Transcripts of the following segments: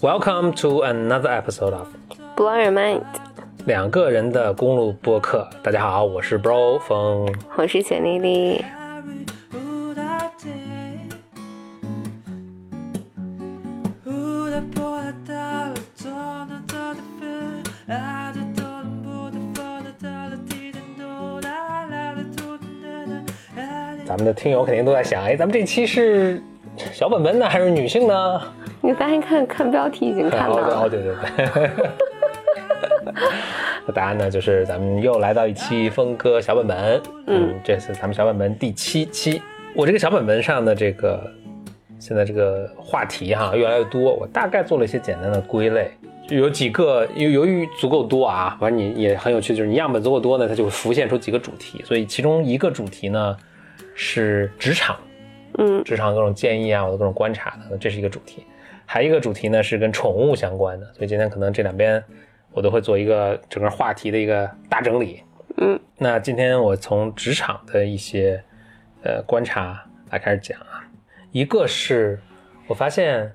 Welcome to another episode of Blow Your Mind，两个人的公路播客。大家好，我是 Bro 风。我是简丽丽。咱们的听友肯定都在想，哎，咱们这期是小本本呢，还是女性呢？你发现看看标题已经看到了。哦，对对对。那 答案呢，就是咱们又来到一期峰哥小本本。嗯，这次咱们小本本第七期。我这个小本本上的这个现在这个话题哈越来越多，我大概做了一些简单的归类，有几个由由于足够多啊，反正你也很有趣，就是你样本足够多呢，它就会浮现出几个主题。所以其中一个主题呢是职场，嗯，职场各种建议啊，我的各种观察的，这是一个主题。还有一个主题呢是跟宠物相关的，所以今天可能这两边我都会做一个整个话题的一个大整理。嗯，那今天我从职场的一些呃观察来开始讲啊，一个是我发现，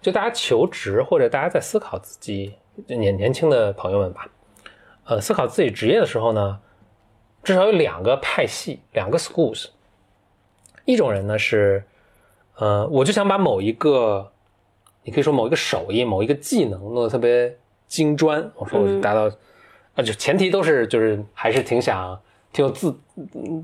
就大家求职或者大家在思考自己年年轻的朋友们吧，呃，思考自己职业的时候呢，至少有两个派系，两个 schools。一种人呢是，呃，我就想把某一个。你可以说某一个手艺、某一个技能弄得特别精专，我说我就达到，啊，就前提都是就是还是挺想挺有自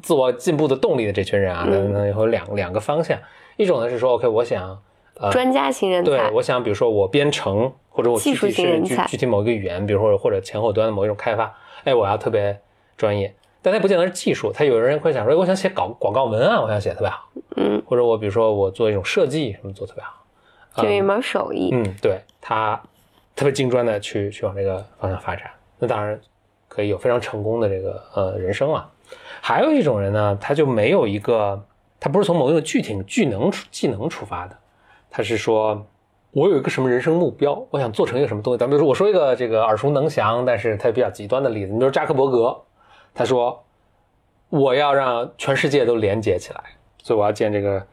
自我进步的动力的这群人啊，那那有两两个方向，一种呢是说 OK，我想呃专家型人才，对，我想比如说我编程或者我具体是具具体某一个语言，比如说或者前后端的某一种开发，哎，我要特别专业，但它不见得是技术，它有人会想说，我想写搞广告文案，我想写特别好，嗯，或者我比如说我做一种设计什么做特别好。就一门手艺，嗯，对他特别精专的去去往这个方向发展，那当然可以有非常成功的这个呃人生啊。还有一种人呢，他就没有一个，他不是从某一个具体技能技能出发的，他是说我有一个什么人生目标，我想做成一个什么东西。咱比如说我说一个这个耳熟能详，但是他比较极端的例子，你比如扎克伯格，他说我要让全世界都连接起来，所以我要建这个。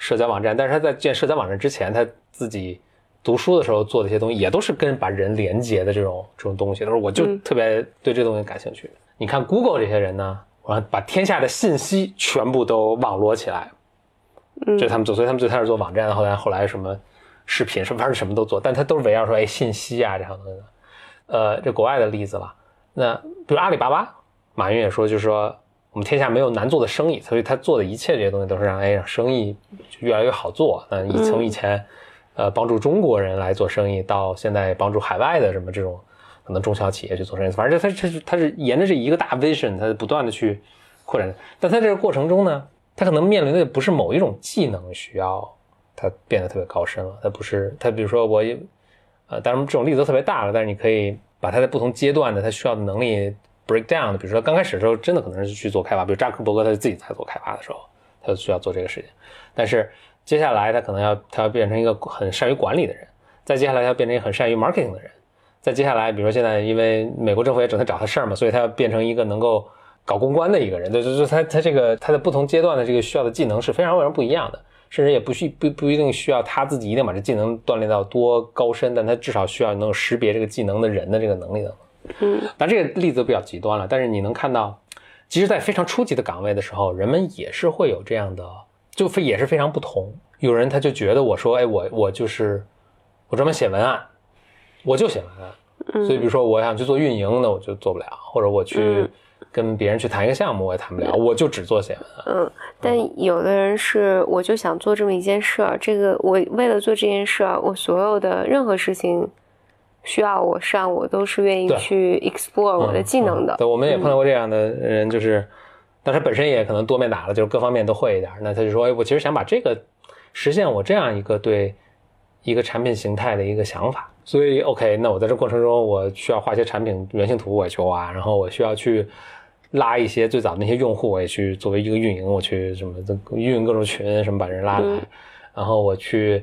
社交网站，但是他在建社交网站之前，他自己读书的时候做的一些东西，也都是跟把人连接的这种这种东西。他说，我就特别对这东西感兴趣。你看 Google 这些人呢，我要把天下的信息全部都网罗起来，嗯，就他们做，所以他们最开始做网站，后来后来什么视频，什么反正什么都做，但他都是围绕说，哎，信息啊这样的。呃，这国外的例子了，那比如阿里巴巴，马云也说，就是说。我们天下没有难做的生意，所以他做的一切这些东西都是让哎让生意越来越好做。那以从以前，呃，帮助中国人来做生意，到现在帮助海外的什么这种可能中小企业去做生意，反正他他是他是沿着这一个大 vision，他不断的去扩展。但在这个过程中呢，他可能面临的不是某一种技能需要他变得特别高深了，他不是他比如说我，呃，当然这种例子都特别大了，但是你可以把他在不同阶段的他需要的能力。Breakdown 的，比如说刚开始的时候，真的可能是去做开发，比如扎克伯格他自己在做开发的时候，他就需要做这个事情。但是接下来他可能要他要变成一个很善于管理的人，再接下来他要变成一个很善于 marketing 的人，再接下来，比如说现在因为美国政府也整天找他事儿嘛，所以他要变成一个能够搞公关的一个人。就就是他他这个他的不同阶段的这个需要的技能是非常非常不一样的，甚至也不需不不一定需要他自己一定把这技能锻炼到多高深，但他至少需要能够识别这个技能的人的这个能力的。嗯，但这个例子比较极端了。但是你能看到，其实，在非常初级的岗位的时候，人们也是会有这样的，就非也是非常不同。有人他就觉得我说，哎，我我就是我专门写文案，我就写文案。所以，比如说我想去做运营，那我就做不了；或者我去跟别人去谈一个项目，我也谈不了。我就只做写文案。嗯，但有的人是，我就想做这么一件事儿。这个我为了做这件事儿，我所有的任何事情。需要我上，我都是愿意去 explore 我的技能的。对，我们也碰到过这样的人，就是，但他本身也可能多面打了，就是各方面都会一点。那他就说：“哎，我其实想把这个实现我这样一个对一个产品形态的一个想法。所以，OK，那我在这过程中，我需要画一些产品原型图，我也去画。然后我需要去拉一些最早的那些用户，我也去作为一个运营，我去什么运营各种群，什么把人拉来。然后我去。”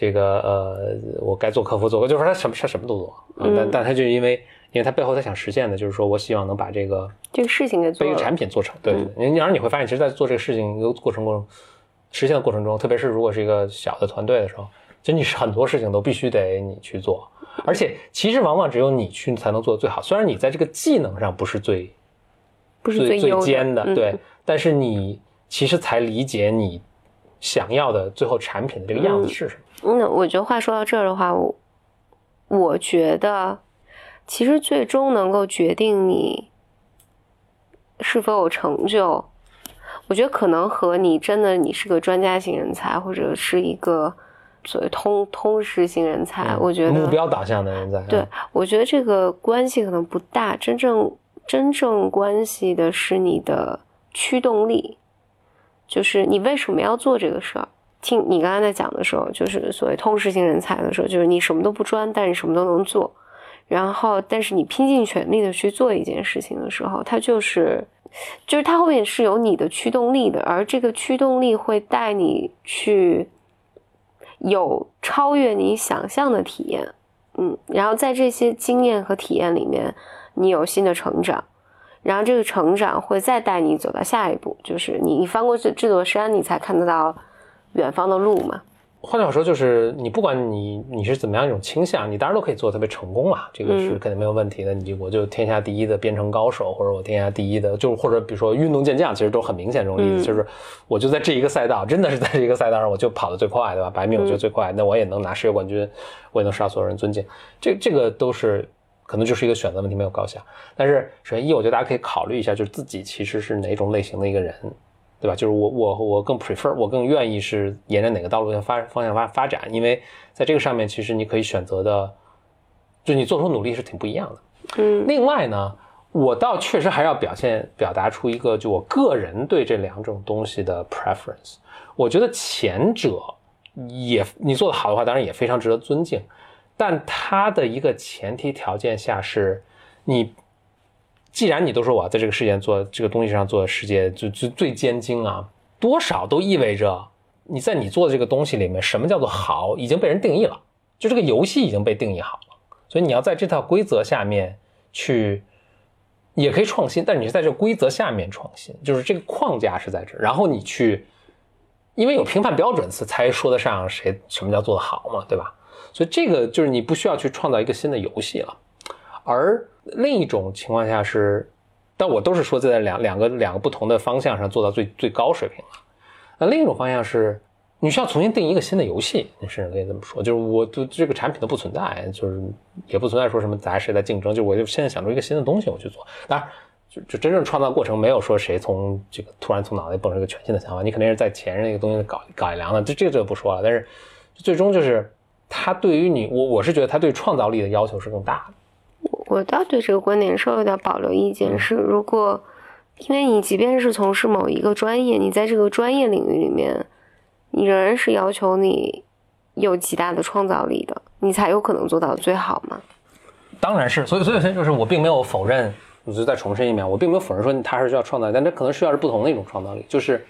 这个呃，我该做客服做，就是他什么他什么都做，但但他就因为，因为他背后他想实现的，就是说我希望能把这个这个事情给做，把一个产品做成。对，你然后你会发现，其实，在做这个事情一个过程中，实现的过程中，特别是如果是一个小的团队的时候，就你是很多事情都必须得你去做，而且其实往往只有你去才能做的最好。虽然你在这个技能上不是最不是最最尖的，嗯对，但是你其实才理解你想要的最后产品的这个样子是什么。那我觉得话说到这儿的话，我我觉得其实最终能够决定你是否有成就，我觉得可能和你真的你是个专家型人才，或者是一个所谓通通识型人才，我觉得目标导向的人才对，我觉得这个关系可能不大，真正真正关系的是你的驱动力，就是你为什么要做这个事儿。听你刚才在讲的时候，就是所谓通识型人才的时候，就是你什么都不专，但是什么都能做。然后，但是你拼尽全力的去做一件事情的时候，它就是，就是它后面是有你的驱动力的，而这个驱动力会带你去有超越你想象的体验。嗯，然后在这些经验和体验里面，你有新的成长，然后这个成长会再带你走到下一步，就是你你翻过这这座山，你才看得到远方的路嘛。换句话说，就是你不管你你是怎么样一种倾向，你当然都可以做得特别成功嘛，这个是嗯肯定没有问题的。你我就天下第一的编程高手，或者我天下第一的，就是或者比如说运动健将，其实都很明显这种例子，嗯就是我就在这一个赛道，真的是在这一个赛道上，我就跑得最快，对吧？百米我就最快，那我也能拿世界冠军，我也能受到所有人尊敬。这这个都是可能就是一个选择问题，没有高下。但是首先一，我觉得大家可以考虑一下，就是自己其实是哪种类型的一个人。对吧？就是我我我更 prefer，我更愿意是沿着哪个道路向发方向发发展，因为在这个上面，其实你可以选择的，就你做出努力是挺不一样的。嗯另外呢，我倒确实还要表现表达出一个，就我个人对这两种东西的 preference。我觉得前者也你做的好的话，当然也非常值得尊敬，但它的一个前提条件下是，你既然你都说我要在这个世界做这个东西上做世界最最最尖精啊，多少都意味着你在你做的这个东西里面，什么叫做好已经被人定义了，就这个游戏已经被定义好了，所以你要在这套规则下面去，也可以创新，但是你是在这个规则下面创新，就是这个框架是在这，然后你去，因为有评判标准才说得上谁什么叫做得好嘛，对吧？所以这个就是你不需要去创造一个新的游戏了。而另一种情况下是，但我都是说在两两个两个不同的方向上做到最最高水平了。那另一种方向是，你需要重新定一个新的游戏，你甚至可以这么说，就是我就这个产品都不存在，就是也不存在说什么咱谁在竞争，就我就现在想出一个新的东西我去做。当然，就就真正创造过程没有说谁从这个突然从脑袋蹦出一个全新的想法，你肯定是在前任那个东西搞改良的，这这个就不说了。但是最终就是它对于你，我我是觉得它对创造力的要求是更大的。我倒对这个观点稍微有点保留意见，是如果因为你即便是从事某一个专业，你在这个专业领域里面，你仍然是要求你有极大的创造力的，你才有可能做到最好嘛。当然是，所以所以就是我并没有否认，我就再重申一遍，我并没有否认说它是需要创造力，但这可能需要是不同的一种创造力，就是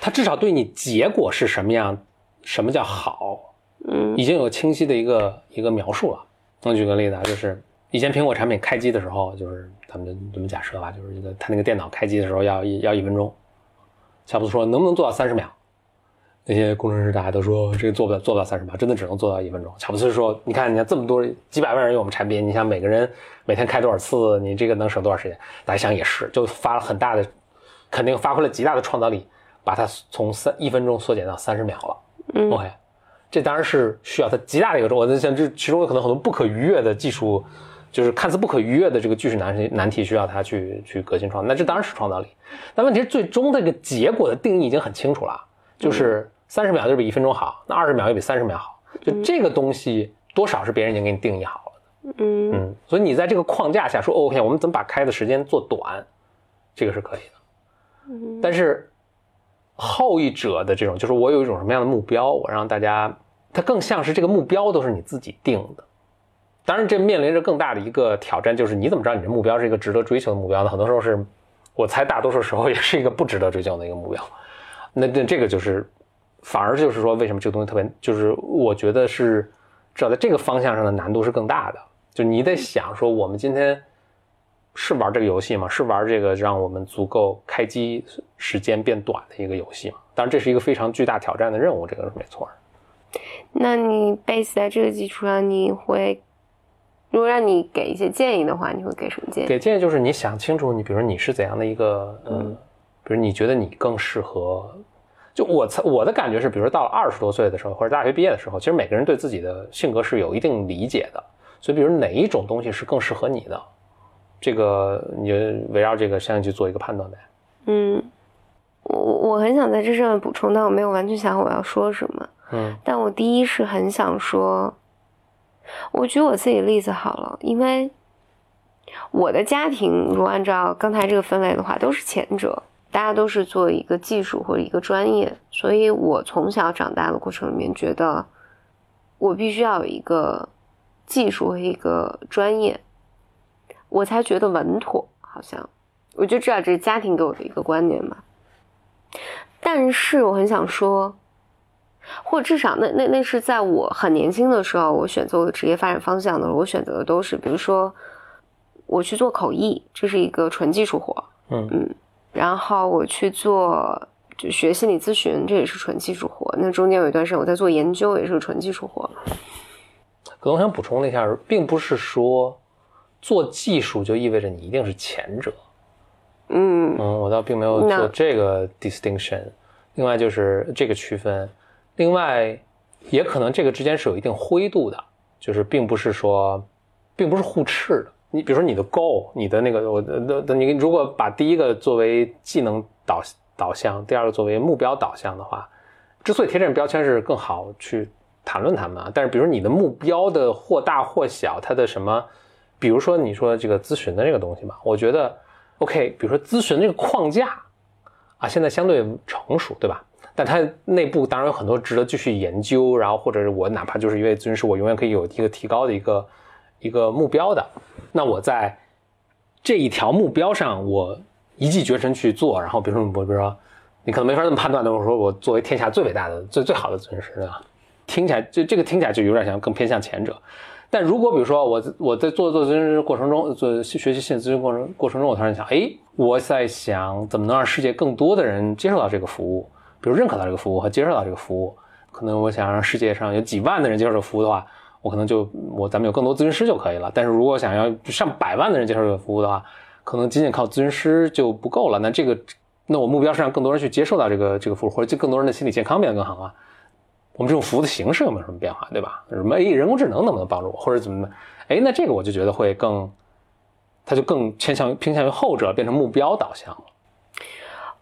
他至少对你结果是什么样，什么叫好，嗯已经有清晰的一个一个描述了。我举个例子啊，就是以前苹果产品开机的时候，就是咱们就这么假设吧，就是这个他那个电脑开机的时候要一要一分钟，乔布斯说能不能做到三十秒？那些工程师大家都说这个做不了，做不了三十秒，真的只能做到一分钟。乔布斯说：“你看，你看这么多几百万人用我们产品，你想每个人每天开多少次，你这个能省多少时间？”大家想也是，就发了很大的，肯定发挥了极大的创造力，把它从三一分钟缩减到三十秒了。嗯 OK，这当然是需要它极大的一个，我在想这其中有可能很多不可逾越的技术，就是看似不可逾越的这个句式难题难题需要他去去革新创造，那这当然是创造力。但问题是最终这个结果的定义已经很清楚了，就是三十秒就比一分钟好，那二十秒又比三十秒好，就这个东西多少是别人已经给你定义好了的。嗯嗯，所以你在这个框架下说 OK，我们怎么把开的时间做短，这个是可以的。嗯但是后一者的这种，就是我有一种什么样的目标，我让大家，它更像是这个目标都是你自己定的。当然，这面临着更大的一个挑战，就是你怎么知道你的目标是一个值得追求的目标呢？很多时候是，我猜大多数时候也是一个不值得追求的一个目标。那 那这个就是，反而就是说，为什么这个东西特别，就是我觉得是，至少在这个方向上的难度是更大的。就你得想说，我们今天是玩这个游戏吗？是玩这个让我们足够开机时间变短的一个游戏吗？当然，这是一个非常巨大挑战的任务，这个是没错。那你 base 在这个基础上，你会如果让你给一些建议的话，你会给什么建议？给建议就是你想清楚，你比如说你是怎样的一个，嗯，比如你觉得你更适合，就我我的感觉是，比如说到了二十多岁的时候，或者大学毕业的时候，其实每个人对自己的性格是有一定理解的，所以比如哪一种东西是更适合你的，这个你就围绕这个相应去做一个判断呗。嗯，我我很想在这上面补充，但我没有完全想好我要说什么。嗯，但我第一是很想说。我举我自己例子好了，因为我的家庭如果按照刚才这个分类的话，都是前者，大家都是做一个技术或者一个专业，所以我从小长大的过程里面，觉得我必须要有一个技术和一个专业，我才觉得稳妥。好像我就知道这是家庭给我的一个观念吧。但是我很想说。或至少，那那那是在我很年轻的时候，我选择我的职业发展方向的时候，我选择的都是，比如说，我去做口译，这是一个纯技术活，嗯嗯，然后我去做就学心理咨询，这也是纯技术活。那中间有一段时间我在做研究，也是个纯技术活。可能我想补充一下，并不是说做技术就意味着你一定是前者，嗯嗯，我倒并没有做这个 distinction。另外就是这个区分。另外，也可能这个之间是有一定灰度的，就是并不是说，并不是互斥的。你比如说你的 goal，你的那个我的的你如果把第一个作为技能导导向，第二个作为目标导向的话，之所以贴这种标签是更好去谈论他们啊。但是比如你的目标的或大或小，它的什么，比如说你说这个咨询的这个东西嘛，我觉得 OK，比如说咨询这个框架啊，现在相对成熟，对吧？但它内部当然有很多值得继续研究，然后或者是我哪怕就是一位咨询师，我永远可以有一个提高的一个一个目标的。那我在这一条目标上，我一骑绝尘去做。然后比如说我比如说你可能没法那么判断的，我说我作为天下最伟大的、最最好的咨询师，对吧？听起来就这个听起来就有点像更偏向前者。但如果比如说我我在做做咨询师过程中，做学习心理咨询过程过程中，我突然想，哎，我在想怎么能让世界更多的人接受到这个服务。比如认可到这个服务和接受到这个服务，可能我想让世界上有几万的人接受这个服务的话，我可能就我咱们有更多咨询师就可以了。但是如果想要上百万的人接受这个服务的话，可能仅仅靠咨询师就不够了。那这个，那我目标是让更多人去接受到这个这个服务，或者就更多人的心理健康变得更好啊。我们这种服务的形式有没有什么变化，对吧？什么哎，人工智能能不能帮助我，或者怎么的？哎，那这个我就觉得会更，它就更偏向于偏向于后者，变成目标导向了。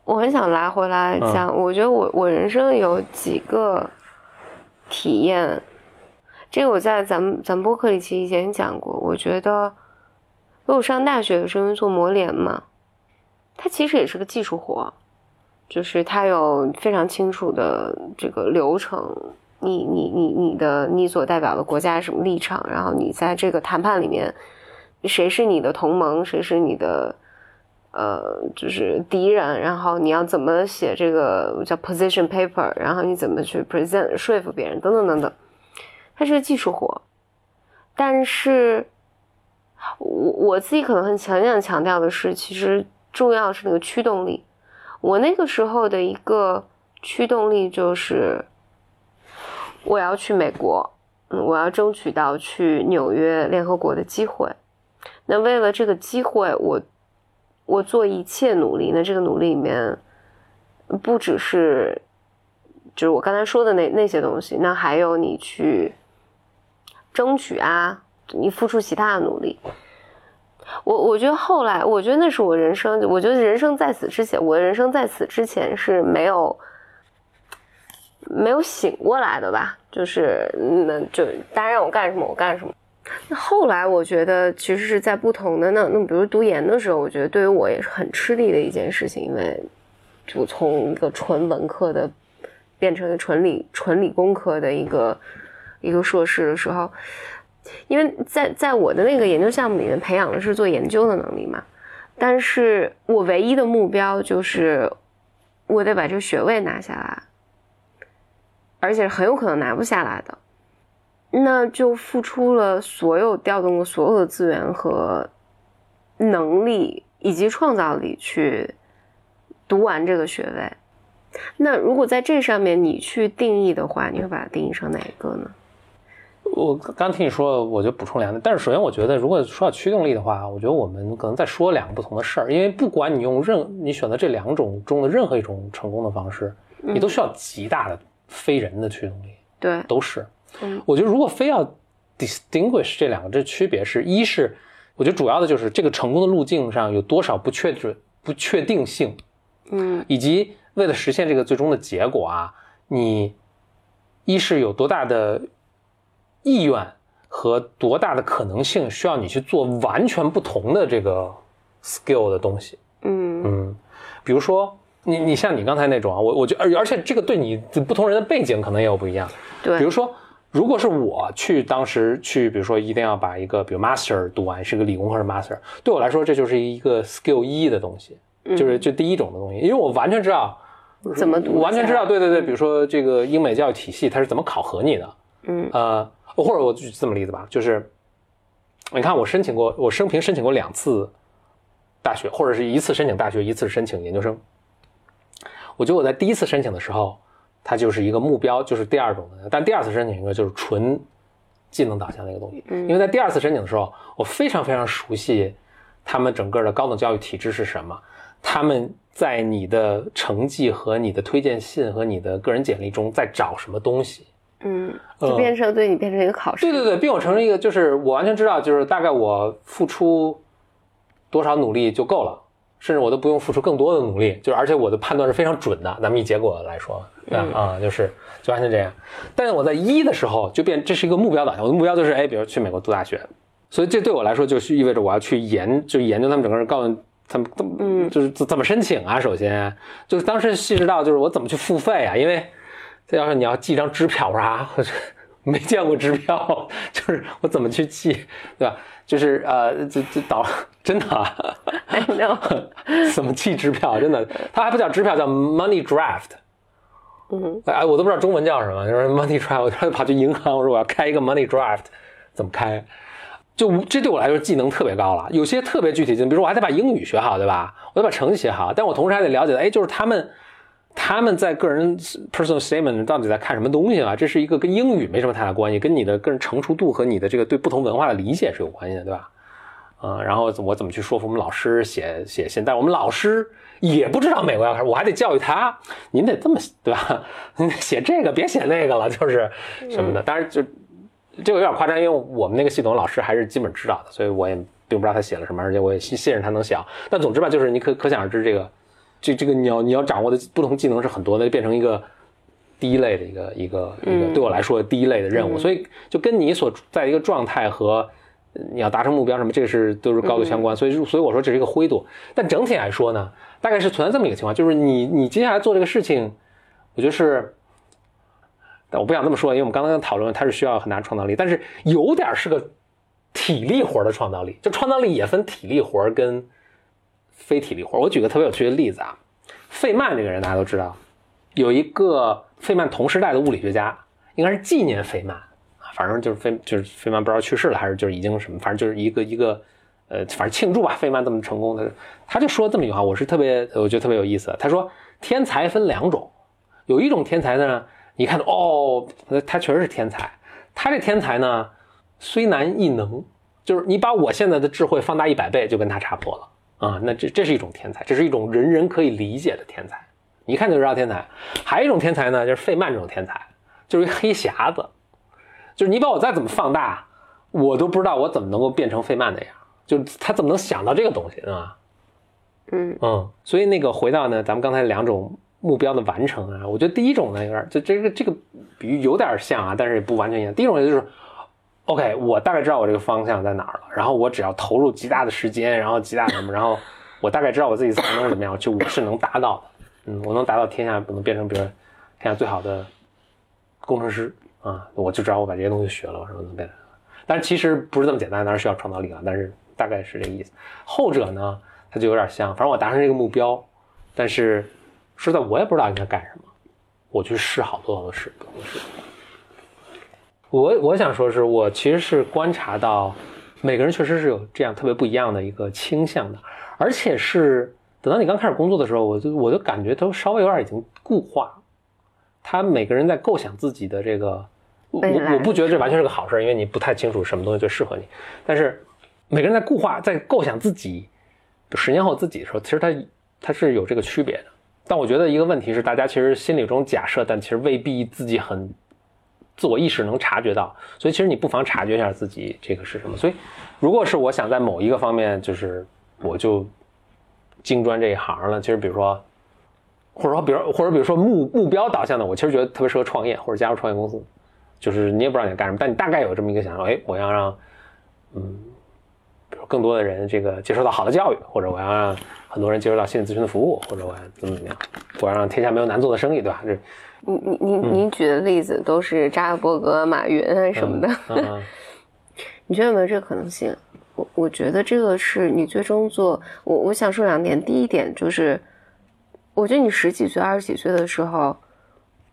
我很想拉回来讲，我觉得我我人生有几个体验，这个我在咱们咱们播客里其实以前讲过。我觉得，如果上大学的时候做模联嘛，它其实也是个技术活，就是它有非常清楚的这个流程，你你你你的你所代表的国家什么立场，然后你在这个谈判里面，谁是你的同盟，谁是你的。呃，就是敌人，然后你要怎么写这个叫 position paper，然后你怎么去 present 说服别人，等等等等，它是个技术活。但是，我我自己可能很强想强调的是，其实重要是那个驱动力。我那个时候的一个驱动力就是，我要去美国，嗯，我要争取到去纽约联合国的机会。那为了这个机会，我。我做一切努力，那这个努力里面不只是就是我刚才说的那那些东西，那还有你去争取啊，你付出其他的努力。我我觉得后来，我觉得那是我人生，我觉得人生在此之前，我的人生在此之前是没有没有醒过来的吧？就是那就大家让我干什么，我干什么。那后来我觉得，其实是在不同的那那，比如读研的时候，我觉得对于我也是很吃力的一件事情，因为就从一个纯文科的变成一个纯理纯理工科的一个一个硕士的时候，因为在在我的那个研究项目里面培养的是做研究的能力嘛，但是我唯一的目标就是我得把这个学位拿下来，而且很有可能拿不下来的。那就付出了所有调动了所有的资源和能力以及创造力去读完这个学位，那如果在这上面你去定义的话，你会把它定义成哪一个呢？我刚听你说，我就补充两点。但是首先，我觉得如果说到驱动力的话，我觉得我们可能在说两个不同的事儿。因为不管你用任你选择这两种中的任何一种成功的方式，你都需要极大的非人的驱动力。对，都是。嗯，我觉得如果非要 distinguish 这两个这区别，是一是我觉得主要的就是这个成功的路径上有多少不确准不确定性，嗯，以及为了实现这个最终的结果啊，你一是有多大的。意愿和多大的可能性需要你去做完全不同的这个 skill 的东西？嗯嗯，比如说你你像你刚才那种啊，我我觉而而且这个对你不同人的背景可能也有不一样。对，比如说如果是我去当时去，比如说一定要把一个比如 master 读完，是个理工科的 master，对我来说这就是一个 skill 一的东西，就是就第一种的东西，因为我完全知道怎么读，完全知道，对对对，比如说这个英美教育体系它是怎么考核你的，嗯呃。或者我举这么例子吧，就是你看我申请过，我生平申请过两次大学，或者是一次申请大学，一次申请研究生。我觉得我在第一次申请的时候，它就是一个目标，就是第二种的；但第二次申请一个就是纯技能导向的一个东西。因为在第二次申请的时候，我非常非常熟悉他们整个的高等教育体制是什么，他们在你的成绩和你的推荐信和你的个人简历中在找什么东西。嗯，就变成对你变成一个考试。对对对，并我成为一个，就是我完全知道，就是大概我付出多少努力就够了，甚至我都不用付出更多的努力，就是而且我的判断是非常准的。咱们以结果来说，对吧？啊，就是就完全这样。但是我在一的时候就变，这是一个目标导向，我的目标就是，哎，比如去美国读大学，所以这对我来说就是意味着我要去研，就研究他们整个人，告诉他们怎么，嗯，就是怎么申请啊。首先就是当时细致到就是我怎么去付费啊，因为。这要是你要寄张支票啥，我没见过支票，就是我怎么去寄，对吧？就是呃，这这导真的，啊怎么寄支票？真的，它还不叫支票，叫 money draft。嗯，哎，我都不知道中文叫什么，就是 money draft。我就跑去银行，我说我要开一个 money draft，怎么开？就这对我来说技能特别高了。有些特别具体的，比如说我还得把英语学好，对吧？我得把成绩写好，但我同时还得了解，哎，就是他们。他们在个人 personal statement 到底在看什么东西啊？这是一个跟英语没什么太大关系，跟你的个人成熟度和你的这个对不同文化的理解是有关系的，对吧？啊，然后我怎么去说服我们老师写写信？但我们老师也不知道美国要开始，我还得教育他，您得这么对吧？写这个别写那个了，就是什么的。当然就这个有点夸张，因为我们那个系统老师还是基本知道的，所以我也并不知道他写了什么，而且我也信信任他能写。但总之吧，就是你可可想而知这个。这这个你要你要掌握的不同技能是很多的，就变成一个第一类的一个一个一个对我来说第一类的任务，所以就跟你所在一个状态和你要达成目标什么，这个是都是高度相关。所以所以我说这是一个灰度，但整体来说呢，大概是存在这么一个情况，就是你你接下来做这个事情，我觉得是，但我不想这么说，因为我们刚刚讨论它是需要很大创造力，但是有点是个体力活的创造力，就创造力也分体力活跟。非体力活，我举个特别有趣的例子啊，费曼这个人大家都知道，有一个费曼同时代的物理学家，应该是纪念费曼啊，反正就是费就是费曼不知道去世了还是就是已经什么，反正就是一个一个呃，反正庆祝吧，费曼这么成功的，他就说这么一句话，我是特别我觉得特别有意思，他说天才分两种，有一种天才呢，你看哦，他确实是天才，他这天才呢虽难亦能，就是你把我现在的智慧放大一百倍，就跟他差不多了。啊，那这这是一种天才，这是一种人人可以理解的天才，一看就知道天才。还有一种天才呢，就是费曼这种天才，就是一黑匣子，就是你把我再怎么放大，我都不知道我怎么能够变成费曼那样，就他怎么能想到这个东西，对吧？嗯嗯，所以那个回到呢，咱们刚才两种目标的完成啊，我觉得第一种呢有点，就这个这个比喻有点像啊，但是也不完全一样。第一种就是。OK，我大概知道我这个方向在哪儿了，然后我只要投入极大的时间，然后极大的什么，然后我大概知道我自己才能怎么样，就我是能达到的。嗯，我能达到天下不能变成别人天下最好的工程师啊，我就知道我把这些东西学了，什么能变成。但是其实不是这么简单，当然需要创造力了，但是大概是这个意思。后者呢，它就有点像，反正我达成这个目标，但是说实在我也不知道应该干什么，我去试好多好多试，不同的事。我我想说，是我其实是观察到，每个人确实是有这样特别不一样的一个倾向的，而且是等到你刚开始工作的时候，我就我就感觉都稍微有点已经固化。他每个人在构想自己的这个，我我不觉得这完全是个好事，因为你不太清楚什么东西最适合你。但是每个人在固化，在构想自己十年后自己的时候，其实他他是有这个区别的。但我觉得一个问题是，大家其实心里有种假设，但其实未必自己很自我意识能察觉到。所以其实你不妨察觉一下自己这个是什么。所以如果是我想在某一个方面，就是我就精专这一行了。其实比如说。或者说，比如或者比如说目目标导向的，我其实觉得特别适合创业或者加入创业公司，就是你也不知道你要干什么，但你大概有这么一个想法，哎，我要让嗯，比如更多的人这个接受到好的教育，或者我要让很多人接受到心理咨询的服务，或者我要怎么怎么样，我要让天下没有难做的生意，对吧？这你你你你举的例子都是扎克伯格、马云啊什么的，你觉得有没有这个可能性？我我觉得这个是你最终做，我我想说两点，第一点就是。我觉得你十几岁、二十几岁的时候，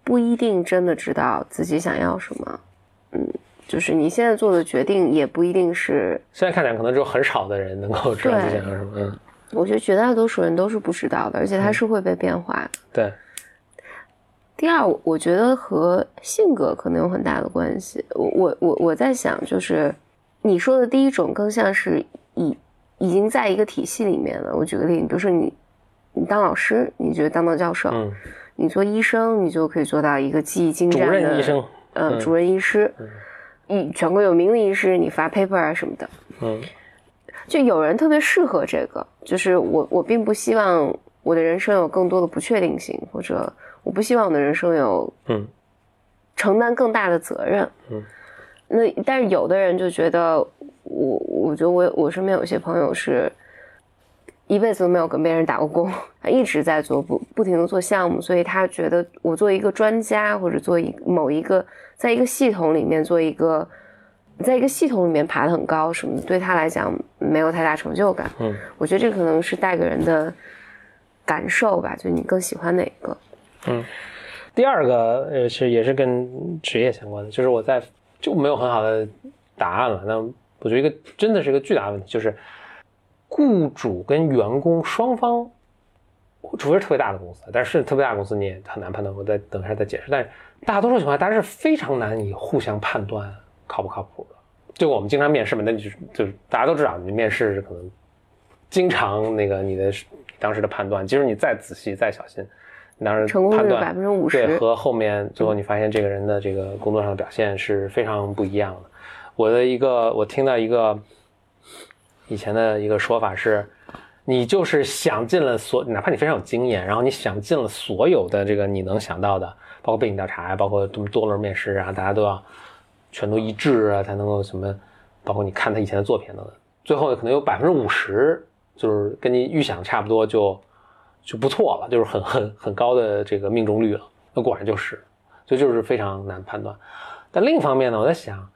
不一定真的知道自己想要什么。嗯，就是你现在做的决定也不一定是。现在看来可能只有很少的人能够知道自己想要什么。嗯，我觉得绝大多数人都是不知道的，而且它是会被变化的。对。第二，我觉得和性格可能有很大的关系。我我我我在想，就是你说的第一种更像是已已经在一个体系里面了。我举个例子，比如说你。你当老师，你觉得当到教授；你做医生，你就可以做到一个技艺精湛的主任医生，嗯，主任医师，嗯，全国有名的医师，你发 paper 啊什么的，嗯，就有人特别适合这个。就是我，我并不希望我的人生有更多的不确定性，或者我不希望我的人生有嗯承担更大的责任，嗯。那但是有的人就觉得，我我觉得我我身边有些朋友是。一辈子都没有跟别人打过工，他一直在做不不停的做项目，所以他觉得我做一个专家或者做一某一个，在一个系统里面做一个，在一个系统里面爬得很高什么的，对他来讲没有太大成就感。嗯，我觉得这可能是带给人的感受吧，就你更喜欢哪个？嗯，第二个呃是也是跟职业相关的，就是我在就没有很好的答案了。那我觉得一个真的是一个巨大的问题，就是。雇主跟员工双方，除非是特别大的公司，但是特别大的公司你也很难判断。我再等一下再解释。但是大多数情况下，大家是非常难以互相判断靠不靠谱的。就我们经常面试嘛，那就就是大家都知道，你面试可能经常那个你的当时的判断，即使你再仔细再小心，当然成功率百分之五十，对，和后面最后你发现这个人的这个工作上的表现是非常不一样的。我的一个，我听到一个。以前的一个说法是，你就是想尽了所，哪怕你非常有经验，然后你想尽了所有的这个你能想到的，包括背景调查呀，包括这么多轮面试啊，大家都要全都一致啊，才能够什么，包括你看他以前的作品等等，最后可能有百分之五十就是跟你预想差不多就就不错了，就是很很很高的这个命中率了。那果然就是，所以就是非常难判断。但另一方面呢，我在想，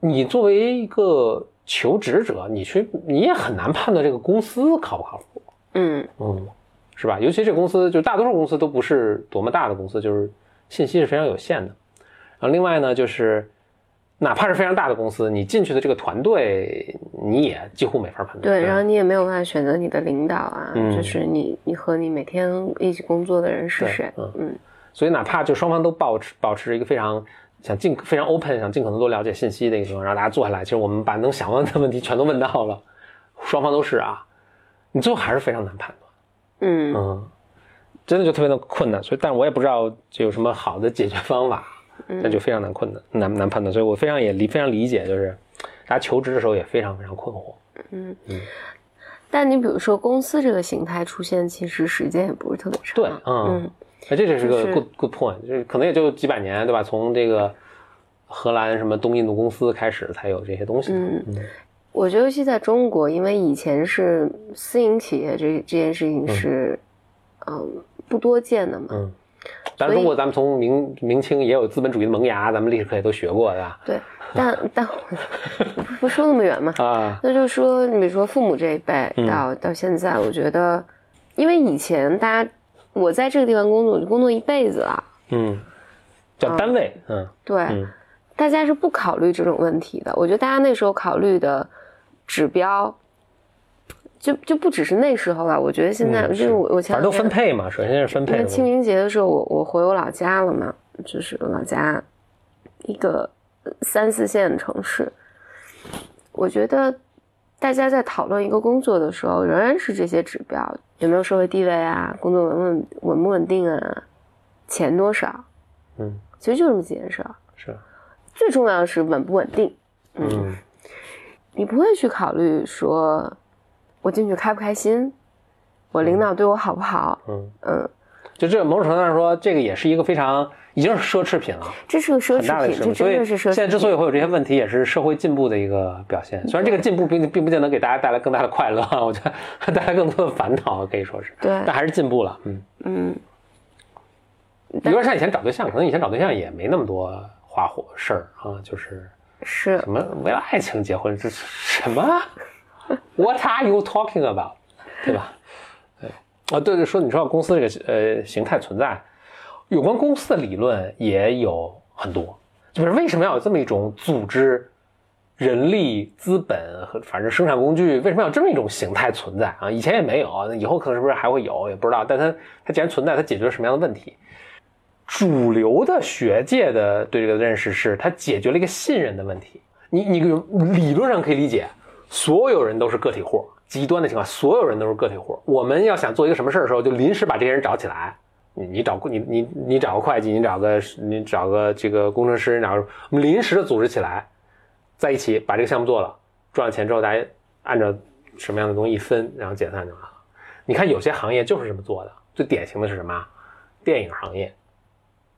你作为一个。求职者，你去你也很难判断这个公司靠不靠谱。嗯嗯，是吧？尤其这公司，就大多数公司都不是多么大的公司，就是信息是非常有限的。然后另外呢，就是哪怕是非常大的公司，你进去的这个团队，你也几乎没法判断。对，然后你也没有办法选择你的领导啊，就是你你和你每天一起工作的人是谁。嗯嗯，所以哪怕就双方都保持保持一个非常。想尽非常 open，想尽可能多了解信息的一个情况，然后大家坐下来。其实我们把能想问的问题全都问到了，双方都是啊，你最后还是非常难判断。嗯嗯，真的就特别的困难。所以，但是我也不知道就有什么好的解决方法，那就非常难困难，难难判断。所以我非常也理非常理解，就是大家求职的时候也非常非常困惑。嗯嗯，但你比如说公司这个形态出现，其实时间也不是特别长。对，嗯。那这就是个 good good point，就是可能也就几百年，对吧？从这个荷兰什么东印度公司开始才有这些东西。嗯，我觉得尤其在中国，因为以前是私营企业，这这件事情是嗯不多见的嘛。嗯，咱中国咱们从明明清也有资本主义的萌芽，咱们历史课也都学过，对吧？对，但 但不说那么远嘛。啊，那就说你比如说父母这一辈到到现在，我觉得因为以前大家。我在这个地方工作，就工作一辈子了。嗯，叫单位。嗯，对，大家是不考虑这种问题的。我觉得大家那时候考虑的指标，就就不只是那时候了。我觉得现在，就是我我前反正都分配嘛，首先是分配。清明节的时候，我我回我老家了嘛，就是老家一个三四线的城市。我觉得大家在讨论一个工作的时候，仍然是这些指标：有没有社会地位啊，工作稳稳稳不稳定啊，钱多少？嗯，其实就这么几件事。是。最重要的是稳不稳定。嗯。你不会去考虑说，我进去开不开心，我领导对我好不好？嗯嗯。就这某种程度上说，这个也是一个非常已经是奢侈品了。这是个奢侈品，这真的是奢侈品。现在之所以会有这些问题，也是社会进步的一个表现。虽然这个进步并并不见得给大家带来更大的快乐，我觉得带来更多的烦恼，可以说是。对。但还是进步了。嗯嗯。有点像以前找对象，可能以前找对象也没那么多花火事儿啊，就是是什么为了爱情结婚，这是什么 What are you talking about？对吧？对啊，对对，说你说公司这个呃形态存在，有关公司的理论也有很多，就是为什么要有这么一种组织、人力、资本和反正生产工具，为什么要这么一种形态存在啊？以前也没有，以后可能是不是还会有，也不知道。但它它既然存在，它解决了什么样的问题？主流的学界的对这个认识是，它解决了一个信任的问题。你你理论上可以理解，所有人都是个体户。极端的情况，所有人都是个体户。我们要想做一个什么事儿的时候，就临时把这些人找起来。你你找你你你找个会计，你找个你找个这个工程师，然后我们临时的组织起来，在一起把这个项目做了，赚了钱之后，大家按照什么样的东西一分，然后解散就完了。你看有些行业就是这么做的，最典型的是什么？电影行业，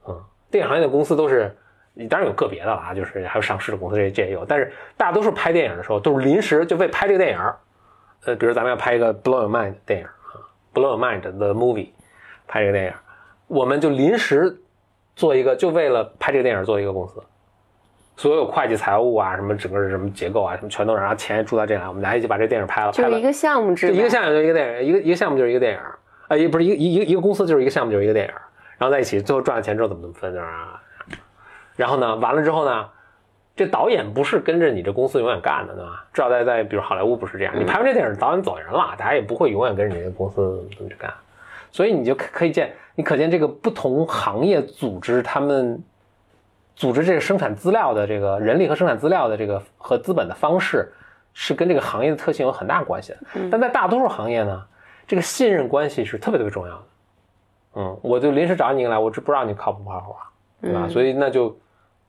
嗯，电影行业的公司都是，当然有个别的了啊，就是还有上市的公司这这也有，但是大多数拍电影的时候都是临时就为拍这个电影。呃，比如咱们要拍一个《Blow Your Mind》电影啊，《Blow Your Mind》the movie，拍这个电影，我们就临时做一个，就为了拍这个电影做一个公司，所有会计、财务啊，什么整个什么结构啊，什么全都然后钱也注到这来，我们俩一起把这电影拍了，就一个项目制，一个项目就是一个电影，一个一个项目就是一个电影，啊，也不是一个一一个一个公司就是一个项目就是一个电影，然后在一起，最后赚了钱之后怎么怎么分啊，然后呢，完了之后呢？这导演不是跟着你这公司永远干的，对吧？至少在在比如好莱坞不是这样，你拍完这电影，导演走人了，大家也不会永远跟着你这公司这么去干。所以你就可以见，你可见这个不同行业组织他们组织这个生产资料的这个人力和生产资料的这个和资本的方式，是跟这个行业的特性有很大关系的。但在大多数行业呢，这个信任关系是特别特别重要的。嗯，我就临时找你来，我知不知道你靠谱不靠谱啊？对吧？所以那就。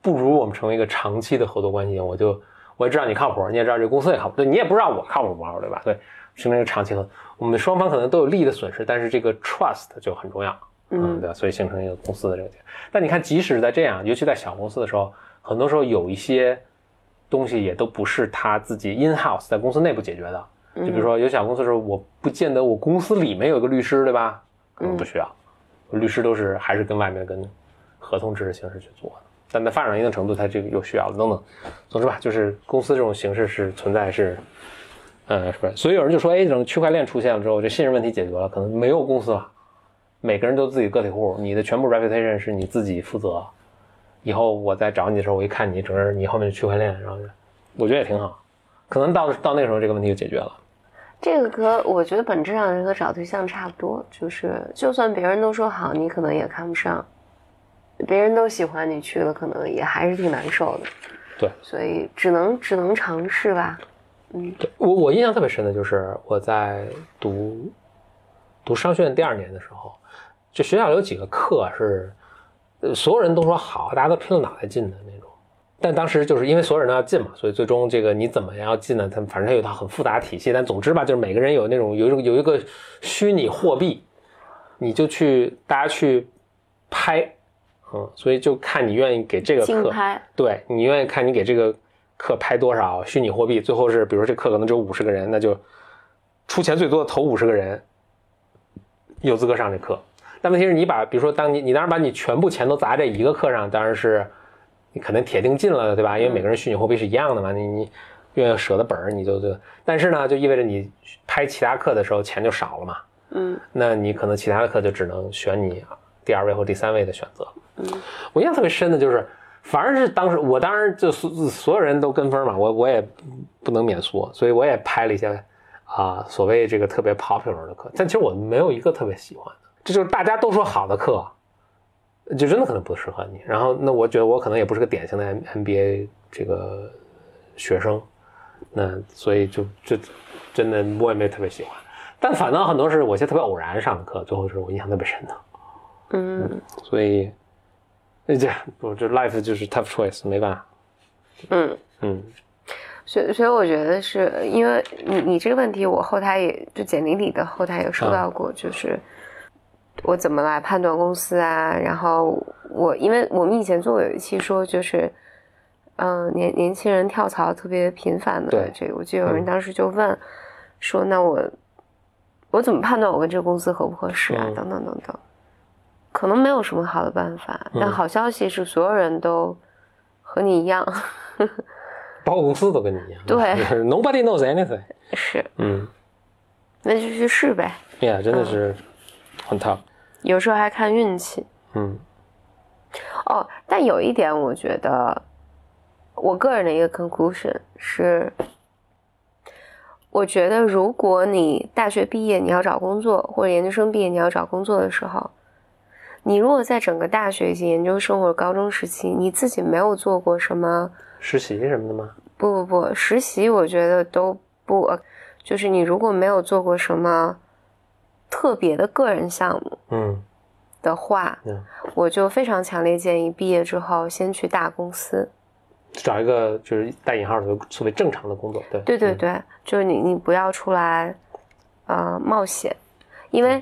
不如我们成为一个长期的合作关系，我就我也知道你靠谱，你也知道这公司也靠谱，对你也不知道我靠谱不靠谱，对吧？对，形成一个长期合作，我们双方可能都有利益的损失，但是这个 trust 就很重要，嗯，对吧？所以形成一个公司的这个。但你看，即使在这样，尤其在小公司的时候，很多时候有一些东西也都不是他自己 in house 在公司内部解决的，就比如说有小公司的时候，我不见得我公司里面有一个律师，对吧？可能不需要，律师都是还是跟外面跟合同制的形式去做的。但在发展一定程度，它这个有需要等等，总之吧，就是公司这种形式是存在是，呃，是不是？所以有人就说，哎，等区块链出现了之后，这信任问题解决了，可能没有公司了，每个人都自己个体户，你的全部 reputation 是你自己负责。以后我再找你的时候，我一看你整个你后面的区块链，然后我觉得也挺好，可能到到那时候这个问题就解决了。这个和我觉得本质上和找对象差不多，就是就算别人都说好，你可能也看不上。别人都喜欢你去了，可能也还是挺难受的。对，所以只能只能尝试吧。嗯，对我我印象特别深的就是我在读读商学院第二年的时候，就学校有几个课是，所有人都说好，大家都拼了脑袋进的那种。但当时就是因为所有人都要进嘛，所以最终这个你怎么样要进呢？他们反正他有一套很复杂的体系。但总之吧，就是每个人有那种有一种有一个虚拟货币，你就去大家去拍。嗯，所以就看你愿意给这个课，对你愿意看你给这个课拍多少虚拟货币。最后是，比如这课可能只有五十个人，那就出钱最多的头五十个人有资格上这课。但问题是你把，比如说当你你当然把你全部钱都砸这一个课上，当然是你可能铁定进了，对吧？因为每个人虚拟货币是一样的嘛，你你愿意舍得本儿你就就，但是呢，就意味着你拍其他课的时候钱就少了嘛。嗯，那你可能其他的课就只能选你第二位或第三位的选择。我印象特别深的就是，反正是当时我当然就所所有人都跟风嘛，我我也不能免俗，所以我也拍了一些啊，所谓这个特别 popular 的课，但其实我没有一个特别喜欢的，这就是大家都说好的课，就真的可能不适合你。然后那我觉得我可能也不是个典型的 M MBA 这个学生，那所以就就真的我也没特别喜欢。但反倒很多是我一些特别偶然上的课，最后是我印象特别深的。嗯所以那这不这 life 就是 tough choice，没办法。嗯，嗯所以所以我觉得是因为你你这个问题，我后台也就简历里的后台有收到过，就是我怎么来判断公司啊？然后我因为我们以前做过有一期说就是。嗯，年年轻人跳槽特别频繁的对这个，我记得有人当时就问说：“那我我怎么判断我跟这个公司合不合适啊？嗯等等等等，可能没有什么好的办法。但嗯好消息是，所有人都和你一样，包括公司都跟你一样。对，Nobody knows anything。是，嗯那就去试呗。，Yeah，真的是很 tough。有时候还看运气。嗯哦，但有一点，我觉得我个人的一个 conclusion 是，我觉得如果你大学毕业你要找工作，或者研究生毕业你要找工作的时候，你如果在整个大学以及研究生或者高中时期，你自己没有做过什么，实习什么的吗？不不不，实习我觉得都不，呃就是你如果没有做过什么特别的个人项目嗯的话，嗯，我就非常强烈建议毕业之后先去大公司。找一个就是带引号的所谓正常的工作。对嗯对对对，就是你你不要出来，呃，冒险，因为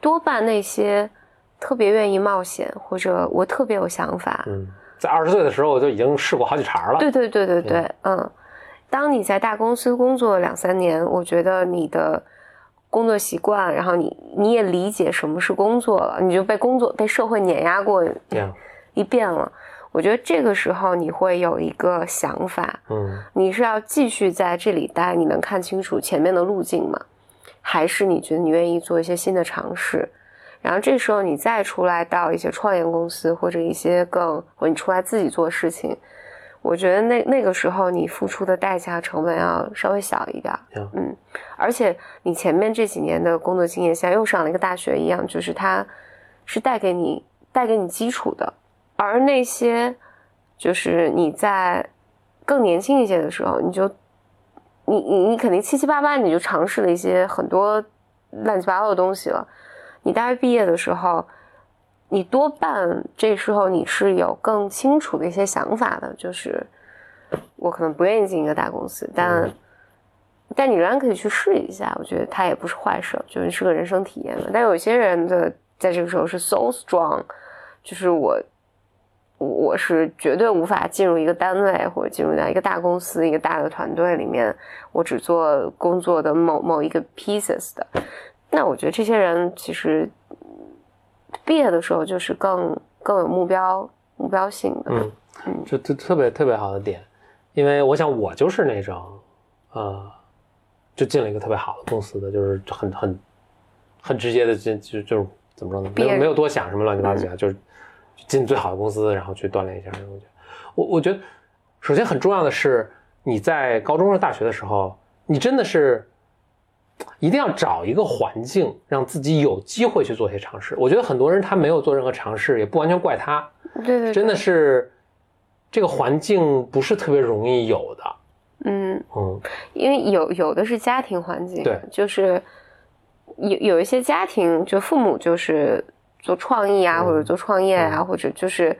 多半那些特别愿意冒险或者我特别有想法，嗯，在二十岁的时候我就已经试过好几茬了。对对对对对，嗯，当你在大公司工作两三年，我觉得你的工作习惯，然后你你也理解什么是工作了，你就被工作被社会碾压过，一遍了。我觉得这个时候你会有一个想法，嗯你是要继续在这里待，你能看清楚前面的路径吗？还是你觉得你愿意做一些新的尝试？然后这时候你再出来到一些创业公司或者一些更，或者你出来自己做事情，我觉得那那个时候你付出的代价成本要稍微小一点嗯，而且你前面这几年的工作经验，像又上了一个大学一样，就是它是带给你带给你基础的，而那些就是你在更年轻一些的时候，你就你你你肯定七七八八你就尝试了一些很多乱七八糟的东西了。你大学毕业的时候，你多半这时候你是有更清楚的一些想法的，就是我可能不愿意进一个大公司，但、嗯但你仍然可以去试一下，我觉得它也不是坏事，就是是个人生体验嘛。但有些人的在这个时候是 so strong，就是我我是绝对无法进入一个单位或者进入到一个大公司、一个大的团队里面，我只做工作的某某一个 pieces 的。那我觉得这些人其实毕业的时候就是更更有目标目标性的。嗯，这这特别特别好的点，因为我想我就是那种，呃，就进了一个特别好的公司的，就是很很很直接的进，就就是怎么说呢，没有没有多想什么乱七八糟的，就是进最好的公司，然后去锻炼一下。我觉得，我我觉得，首先很重要的是你在高中和大学的时候，你真的是。一定要找一个环境，让自己有机会去做一些尝试。我觉得很多人他没有做任何尝试，也不完全怪他，对对对，真的是这个环境不是特别容易有的。嗯，嗯。因为有有的是家庭环境，对。就是有有一些家庭，就父母就是做创意啊，嗯或者做创业啊，或者就是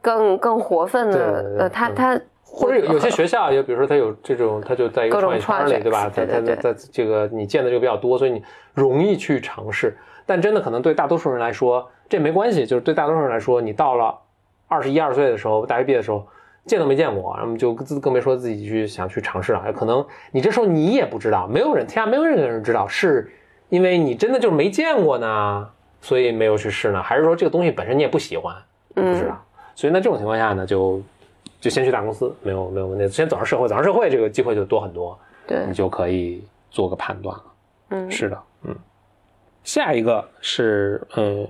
更更活分的，呃，他嗯。他或者有有些学校，也比如说他有这种，他就在一个创业圈里，对吧？他他对对对在这个你见的这个比较多，所以你容易去尝试。但真的可能对大多数人来说，这没关系。就是对大多数人来说，你到了二十一二岁的时候，大学毕业的时候，见都没见过，然后就更更别说自己去想去尝试了。可能你这时候你也不知道，没有人天下没有任何人知道，是因为你真的就是没见过呢，所以没有去试呢，还是说这个东西本身你也不喜欢？不知道。所以那这种情况下呢，就就先去大公司，没有没有问题。先走上社会，走上社会这个机会就多很多，对你，就可以做个判断了。嗯，是的，嗯。下一个是嗯，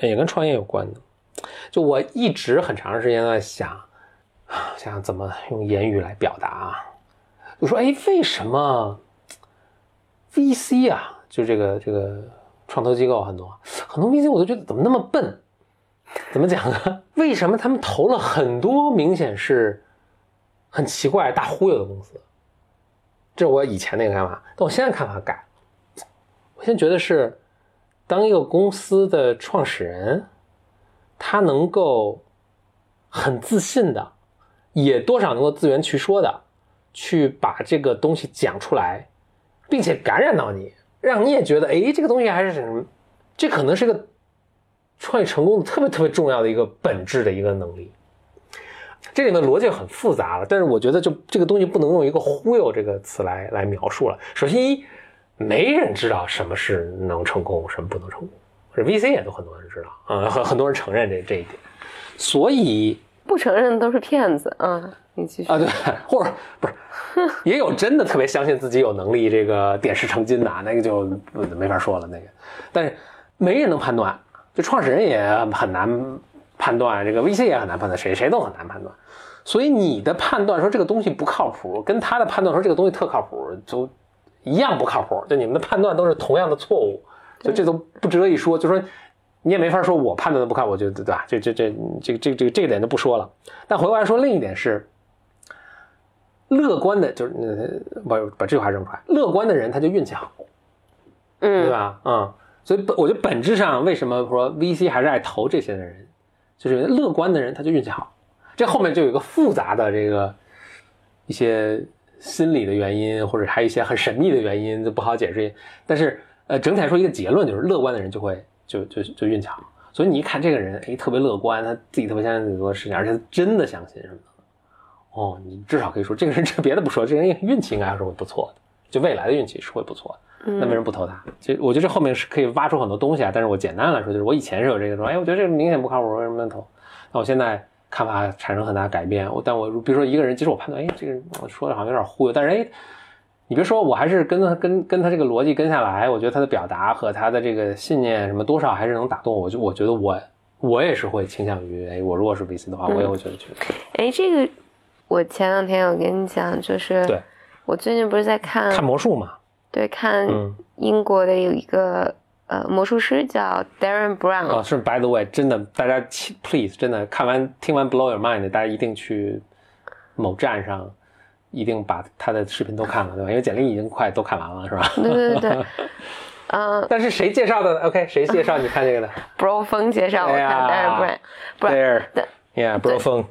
也跟创业有关的。就我一直很长时间在想，想想怎么用言语来表达啊。我说，哎，为什么 VC 啊，就这个这个创投机构很多很多 VC，我都觉得怎么那么笨？怎么讲呢？为什么他们投了很多明显是很奇怪、大忽悠的公司？这我以前那个看法，但我现在看法改。我现在觉得是，当一个公司的创始人，他能够很自信的，也多少能够自圆其说的。去把这个东西讲出来，并且感染到你，让你也觉得，哎，这个东西还是什么？这可能是个创业成功的特别特别重要的一个本质的一个能力。这里面逻辑很复杂了，但是我觉得就这个东西不能用一个忽悠这个词来来描述了。首先一，没人知道什么是能成功，什么不能成功。VC 也都很多人知道啊，很很多人承认这这一点，所以不承认都是骗子啊。你继续啊，对，或者不是，也有真的特别相信自己有能力，这个点石成金的，那个就没法说了。那个，但是没人能判断，就创始人也很难判断，这个 VC 也很难判断，谁谁都很难判断。所以你的判断说这个东西不靠谱，跟他的判断说这个东西特靠谱，就一样不靠谱。就你们的判断都是同样的错误，就这都不值得一说。就说你也没法说我判断的不靠谱，就对吧？这这这这这这这个点就不说了。但回过来说，另一点是。乐观的，就是把把这句话扔出来。乐观的人他就运气好，嗯，对吧？嗯，所以本我觉得本质上为什么说 VC 还是爱投这些的人，就是乐观的人他就运气好。这后面就有一个复杂的这个一些心理的原因，或者还有一些很神秘的原因，就不好解释。但是呃，整体来说一个结论就是，乐观的人就会就就就运气好。所以你一看这个人，哎，特别乐观，他自己特别相信很多事情，而且他真的相信什么的。哦，你至少可以说这个人，这别的不说，这个人运气应该还是会不错的，就未来的运气是会不错的。那为什么不投他？其实我觉得这后面是可以挖出很多东西啊。但是我简单来说，就是我以前是有这个说，哎，我觉得这个明显不靠谱，为什么能投？那我现在看法产生很大改变。我但我比如说一个人，其实我判断，哎，这个人我说的好像有点忽悠，但是哎，你别说，我还是跟他跟跟他这个逻辑跟下来，我觉得他的表达和他的这个信念什么多少还是能打动我。就我觉得我我也是会倾向于，哎，我如果是 VC 的话，我也会觉得去。哎，这个。我前两天有跟你讲，就是我最近不是在看看魔术嘛？对，看英国的有一个呃魔术师叫 Darren Brown。哦，是 By the way，真的，大家 please 真的看完听完 Blow Your Mind，大家一定去某站上，一定把他的视频都看了，对吧？因为简历已经快都看完了，是吧？对对对，嗯。但是谁介绍的？OK，谁介绍你看这个的？Bro 风介绍我看 Darren Brown，对，Yeah，Bro 风。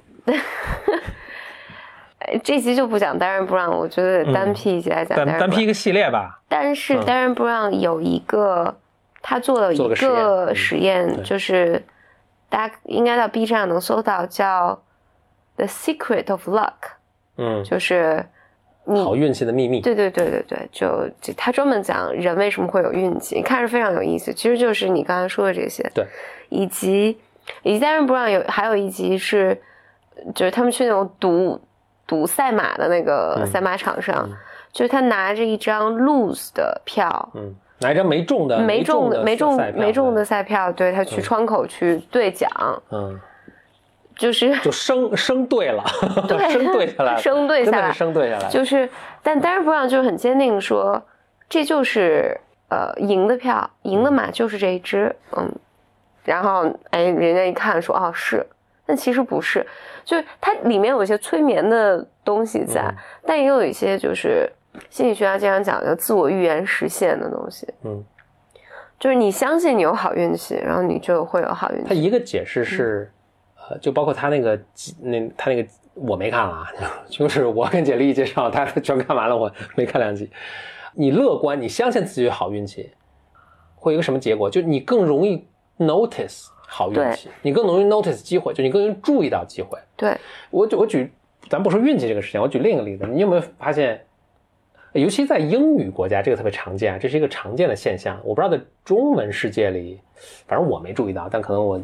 这集就不讲 Darren Brown，我觉得单批一集来讲。单单批一个系列吧。但是 Darren Brown 有一个，他做了一个实验，就是大家应该到 B 站能搜到，叫 The Secret of Luck。嗯，就是你好运气的秘密。对对对对对，就他专门讲人为什么会有运气，看着非常有意思。其实就是你刚才说的这些。对。以及以及 Darren Brown 有还有一集是，就是他们去那种赌。赌赛马的那个赛马场上，就是他拿着一张 lose 的票，嗯，拿一张没中的没中的没中没中的赛票，对他去窗口去兑奖，嗯，就是就生生对了，对，生对下来，生对下来，生对下来，就是，但当然不让，就是很坚定说，这就是呃赢的票，赢的马就是这一只，嗯，然后哎，人家一看说，哦是。但其实不是，就是它里面有一些催眠的东西在，但也有一些就是心理学家经常讲的自我预言实现的东西。嗯，就是你相信你有好运气，然后你就会有好运气。他一个解释是，呃，就包括他那个那他那个我没看啊，就是我跟简历介绍，他全看完了，我没看两集。你乐观，你相信自己有好运气，会有一个什么结果？就你更容易 notice。好运气，你更容易 notice 机会，就你更容易注意到机会。对我，我举，咱不说运气这个事情，我举另一个例子，你有没有发现，尤其在英语国家，这个特别常见，这是一个常见的现象。我不知道在中文世界里，反正我没注意到，但可能我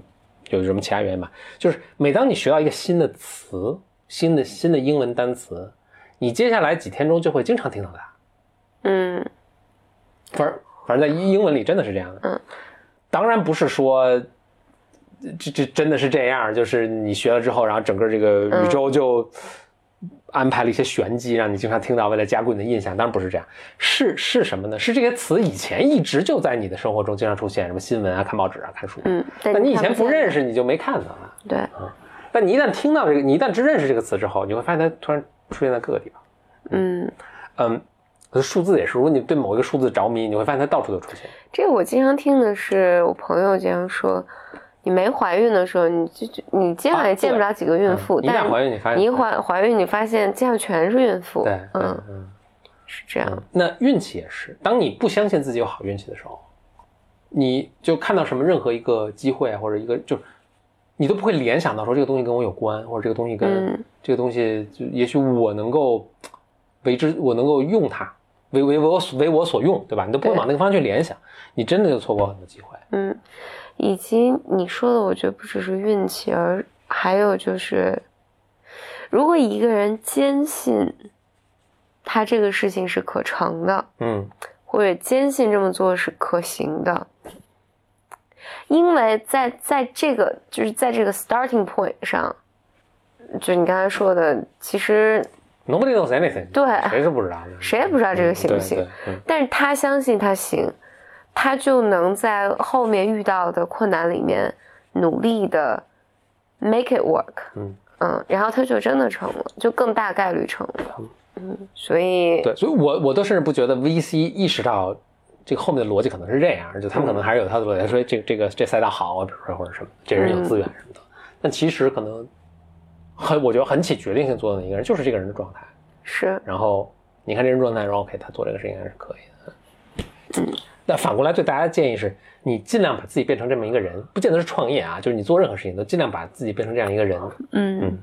有什么其他原因吧。就是每当你学到一个新的词，新的新的英文单词，你接下来几天中就会经常听到它。嗯，反正反正在英文里真的是这样的。嗯，当然不是说。这这真的是这样，就是你学了之后，然后整个这个宇宙就安排了一些玄机，让你经常听到，为了加固你的印象。当然不是这样，是是什么呢？是这些词以前一直就在你的生活中经常出现，什么新闻啊、看报纸啊、看书。嗯，那你以前不认识，你就没看到它。对，但你一旦听到这个，你一旦只认识这个词之后，你会发现它突然出现在各个地方。嗯嗯，数字也是，如果你对某一个数字着迷，你会发现它到处都出现。这个我经常听的是我朋友经常说。你没怀孕的时候，你就你基本上也见不了几个孕妇。一旦怀孕，你发现你一怀怀孕，你发现街上全是孕妇。对，嗯嗯，是这样。那运气也是，当你不相信自己有好运气的时候，你就看到什么任何一个机会或者一个，就你都不会联想到说这个东西跟我有关，或者这个东西跟这个东西，就也许我能够为之，我能够用它为为我为我所用，对吧？你都不会往那个方向去联想，你真的就错过很多机会。嗯。以及你说的，我觉得不只是运气，而还有就是，如果一个人坚信他这个事情是可成的，嗯，或者坚信这么做是可行的，因为在在这个就是在这个 starting point 上，就你刚才说的，其实 nobody knows anything，对，谁是不知道的，谁也不知道这个行不行，但是他相信他行。他就能在后面遇到的困难里面努力的 make it work，嗯。嗯，然后他就真的成了，就更大概率成了，嗯，所以对，所以我我都甚至不觉得 VC 意识到这个后面的逻辑可能是这样，就他们可能还是有他的逻辑，说这这个这赛道好，比如说或者什么，这人有资源什么的，但其实可能很我觉得很起决定性作用的一个人就是这个人的状态，是，然后你看这人状态，然后 OK，他做这个事情还是可以的，嗯。那反过来对大家的建议是，你尽量把自己变成这么一个人，不见得是创业啊，就是你做任何事情都尽量把自己变成这样一个人。嗯，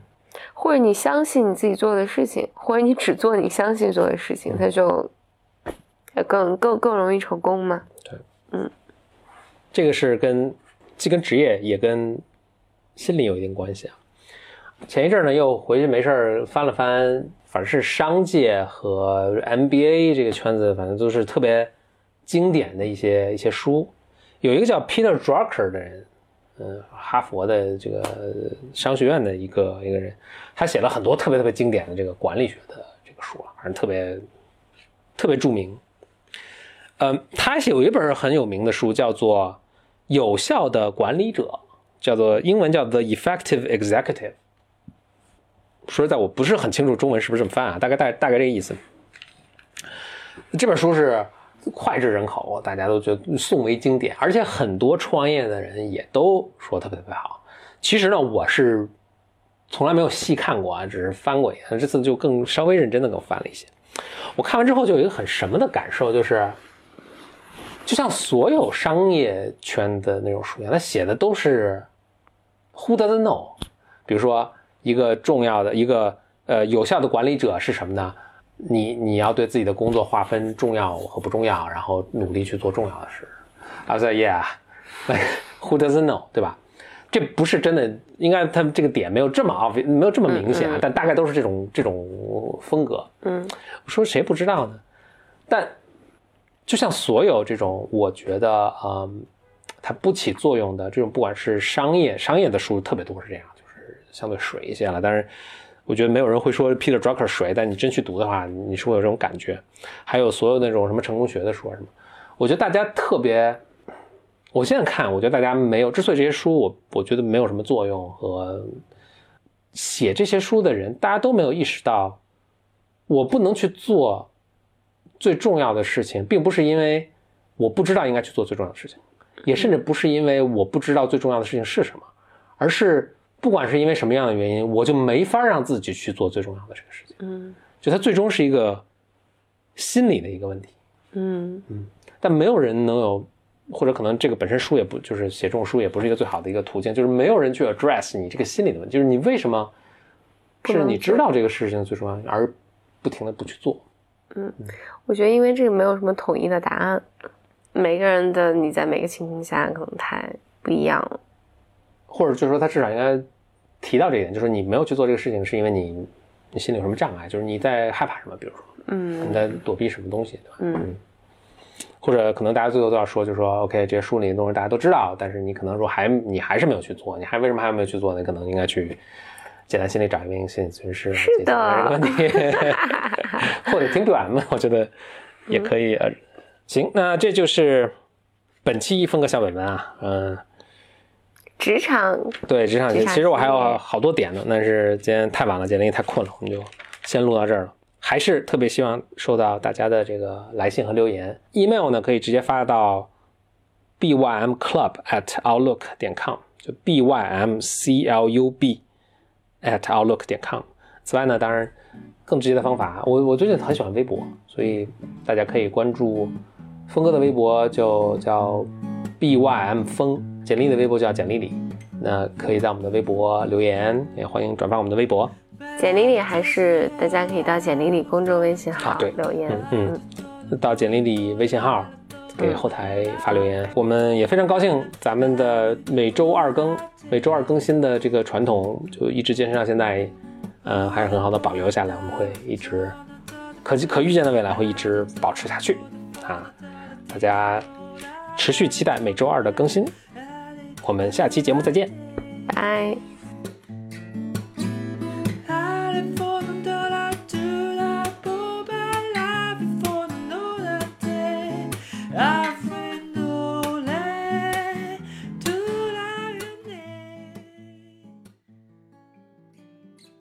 或者你相信你自己做的事情，或者你只做你相信做的事情，他就更更更容易成功嘛。对，嗯，这个是跟既跟职业也跟心理有一定关系啊。前一阵呢，又回去没事儿翻了翻，反正是商界和 MBA 这个圈子，反正都是特别。经典的一些一些书，有一个叫 Peter Drucker 的人，嗯，哈佛的这个商学院的一个一个人，他写了很多特别特别经典的这个管理学的这个书啊，反正特别特别著名。嗯，他写有一本很有名的书，叫做《有效的管理者》，叫做英文叫 The Effective Executive。说实在，我不是很清楚中文是不是这么翻啊，大概大大概这个意思。这本书是。脍炙人口，大家都觉得颂为经典，而且很多创业的人也都说特别特别好。其实呢，我是从来没有细看过啊，只是翻过一下。这次就更稍微认真的给我翻了一些。我看完之后就有一个很什么的感受，就是就像所有商业圈的那种书一样，他写的都是 Who doesn't know？比如说一个重要的一个呃有效的管理者是什么呢？你你要对自己的工作划分重要和不重要，然后努力去做重要的事。I said, yeah, who doesn't know，对吧？这不是真的，应该他们这个点没有这么 obvious，没有这么明显，但大概都是这种这种风格。嗯，我说谁不知道呢？但就像所有这种，我觉得，嗯，它不起作用的这种，不管是商业商业的书，特别多是这样，就是相对水一些了。但是。我觉得没有人会说 Peter Drucker 水，但你真去读的话，你是会有这种感觉。还有所有那种什么成功学的书什么，我觉得大家特别，我现在看，我觉得大家没有，之所以这些书我我觉得没有什么作用和写这些书的人，大家都没有意识到，我不能去做最重要的事情，并不是因为我不知道应该去做最重要的事情，也甚至不是因为我不知道最重要的事情是什么，而是。不管是因为什么样的原因，我就没法让自己去做最重要的这个事情。嗯，就它最终是一个心理的一个问题。嗯嗯，但没有人能有，或者可能这个本身书也不就是写这种书也不是一个最好的一个途径，就是没有人去 address 你这个心理的问题，就是你为什么是你知道这个事情最重要，而不停的不去做。嗯，我觉得因为这个没有什么统一的答案，每个人的你在每个情况下可能太不一样了，或者就是说他至少应该。提到这一点，就是你没有去做这个事情，是因为你你心里有什么障碍？就是你在害怕什么？比如说，嗯，你在躲避什么东西，对吧？嗯，或者可能大家最后都要说，就是说，OK，这些书里的东西大家都知道，但是你可能说还你还是没有去做，你还为什么还没有去做呢？可能应该去简单心理找一名心理咨询师是的这个问题，或者听 BM，我觉得也可以。呃，行，那这就是本期风格小本本啊，嗯。职场对职场，其实我还有好多点呢，但是今天太晚了，简历太困了，我们就先录到这儿了。还是特别希望收到大家的这个来信和留言，email 呢可以直接发到 bymclub at outlook 点 com，就 bymclub at outlook 点 com。此外呢，当然更直接的方法，我我最近很喜欢微博，所以大家可以关注峰哥的微博，就叫 bym 峰。简历的微博叫简历里，那可以在我们的微博留言，也欢迎转发我们的微博。简历里还是大家可以到简历里公众微信号对留言，嗯嗯，到简历里微信号给后台发留言。我们也非常高兴，咱们的每周二更，每周二更新的这个传统就一直坚持到现在，呃，还是很好的保留下来，我们会一直可可预见的未来会一直保持下去啊！大家持续期待每周二的更新。我们下期节目再见，拜。